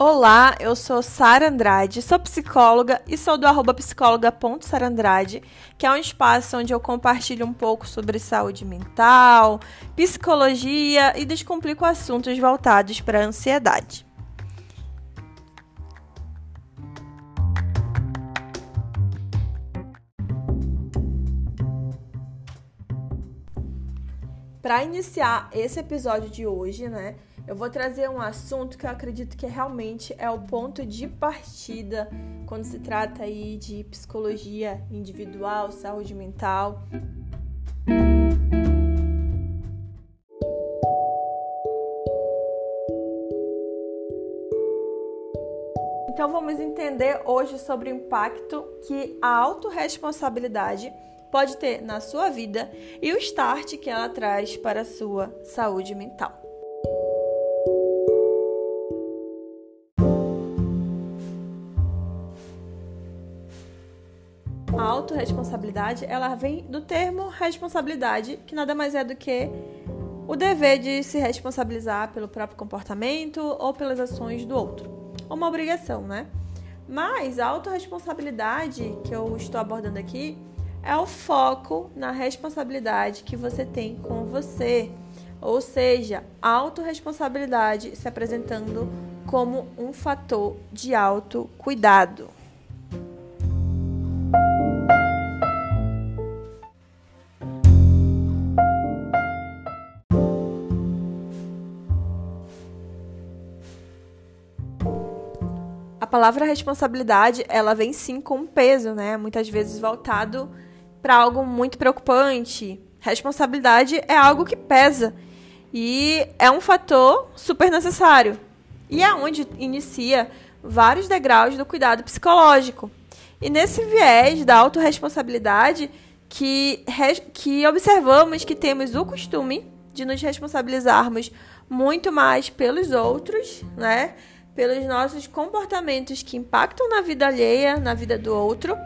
Olá, eu sou Sara Andrade, sou psicóloga e sou do arroba psicóloga.sarandrade, que é um espaço onde eu compartilho um pouco sobre saúde mental, psicologia e descomplico assuntos voltados para a ansiedade. Para iniciar esse episódio de hoje, né, eu vou trazer um assunto que eu acredito que realmente é o ponto de partida quando se trata aí de psicologia individual, saúde mental. Então vamos entender hoje sobre o impacto que a autorresponsabilidade pode ter na sua vida e o start que ela traz para a sua saúde mental. A autorresponsabilidade, ela vem do termo responsabilidade, que nada mais é do que o dever de se responsabilizar pelo próprio comportamento ou pelas ações do outro. Uma obrigação, né? Mas a autorresponsabilidade que eu estou abordando aqui é o foco na responsabilidade que você tem com você. Ou seja, a autorresponsabilidade se apresentando como um fator de autocuidado. Palavra responsabilidade, ela vem sim com peso, né? Muitas vezes voltado para algo muito preocupante. Responsabilidade é algo que pesa e é um fator super necessário. E é onde inicia vários degraus do cuidado psicológico. E nesse viés da autorresponsabilidade que, que observamos que temos o costume de nos responsabilizarmos muito mais pelos outros, né? Pelos nossos comportamentos que impactam na vida alheia, na vida do outro,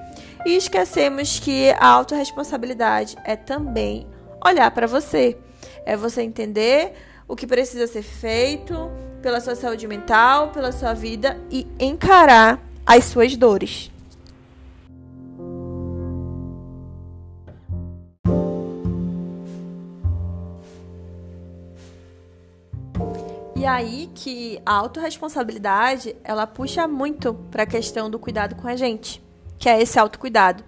e esquecemos que a autorresponsabilidade é também olhar para você. É você entender o que precisa ser feito pela sua saúde mental, pela sua vida e encarar as suas dores. E aí que a autorresponsabilidade, ela puxa muito para a questão do cuidado com a gente, que é esse autocuidado.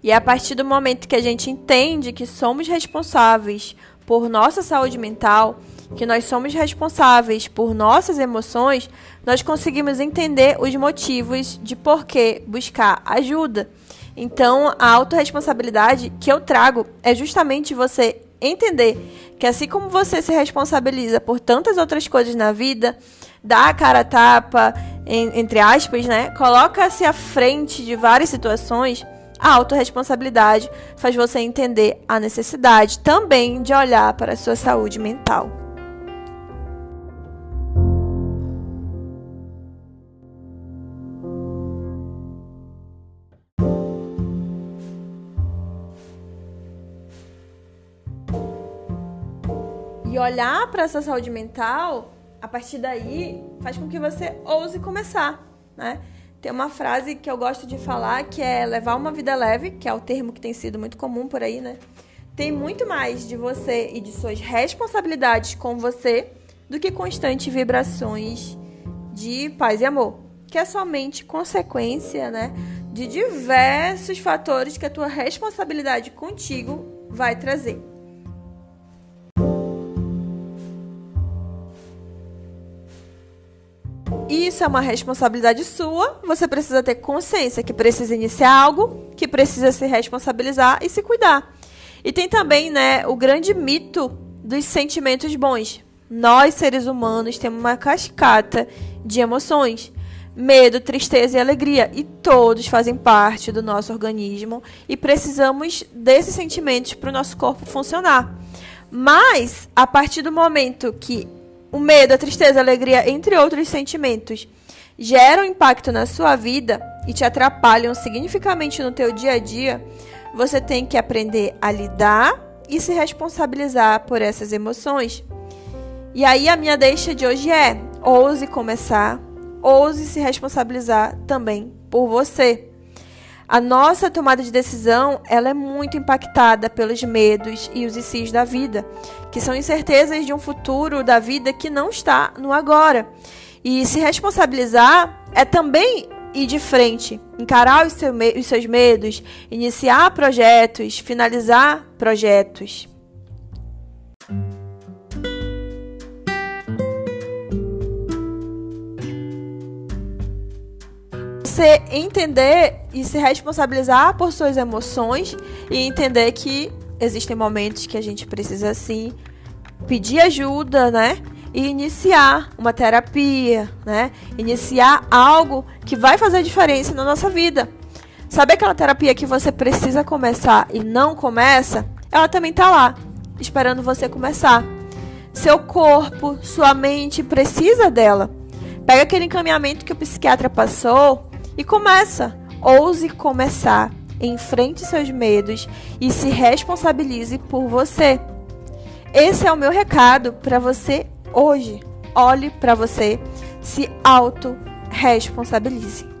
E é a partir do momento que a gente entende que somos responsáveis por nossa saúde mental, que nós somos responsáveis por nossas emoções, nós conseguimos entender os motivos de por que buscar ajuda. Então, a autorresponsabilidade que eu trago é justamente você entender que assim como você se responsabiliza por tantas outras coisas na vida, dá a cara a tapa, em, entre aspas, né? Coloca-se à frente de várias situações, a autorresponsabilidade faz você entender a necessidade também de olhar para a sua saúde mental. E olhar para essa saúde mental, a partir daí, faz com que você ouse começar, né? Tem uma frase que eu gosto de falar que é levar uma vida leve, que é o termo que tem sido muito comum por aí, né? Tem muito mais de você e de suas responsabilidades com você do que constantes vibrações de paz e amor, que é somente consequência, né, de diversos fatores que a tua responsabilidade contigo vai trazer. Isso é uma responsabilidade sua. Você precisa ter consciência que precisa iniciar algo, que precisa se responsabilizar e se cuidar. E tem também, né, o grande mito dos sentimentos bons. Nós, seres humanos, temos uma cascata de emoções. Medo, tristeza e alegria. E todos fazem parte do nosso organismo e precisamos desses sentimentos para o nosso corpo funcionar. Mas, a partir do momento que o medo, a tristeza, a alegria, entre outros sentimentos, geram impacto na sua vida e te atrapalham significativamente no teu dia a dia, você tem que aprender a lidar e se responsabilizar por essas emoções. E aí a minha deixa de hoje é: ouse começar, ouse se responsabilizar também por você. A nossa tomada de decisão, ela é muito impactada pelos medos e os ICs da vida, que são incertezas de um futuro da vida que não está no agora. E se responsabilizar é também ir de frente, encarar os, seu, os seus medos, iniciar projetos, finalizar projetos. Você entender e se responsabilizar por suas emoções e entender que existem momentos que a gente precisa sim pedir ajuda, né? E iniciar uma terapia, né? Iniciar algo que vai fazer diferença na nossa vida. Sabe aquela terapia que você precisa começar e não começa? Ela também tá lá, esperando você começar. Seu corpo, sua mente precisa dela. Pega aquele encaminhamento que o psiquiatra passou e começa. Ouse começar. Enfrente seus medos e se responsabilize por você. Esse é o meu recado para você hoje. Olhe para você, se auto-responsabilize.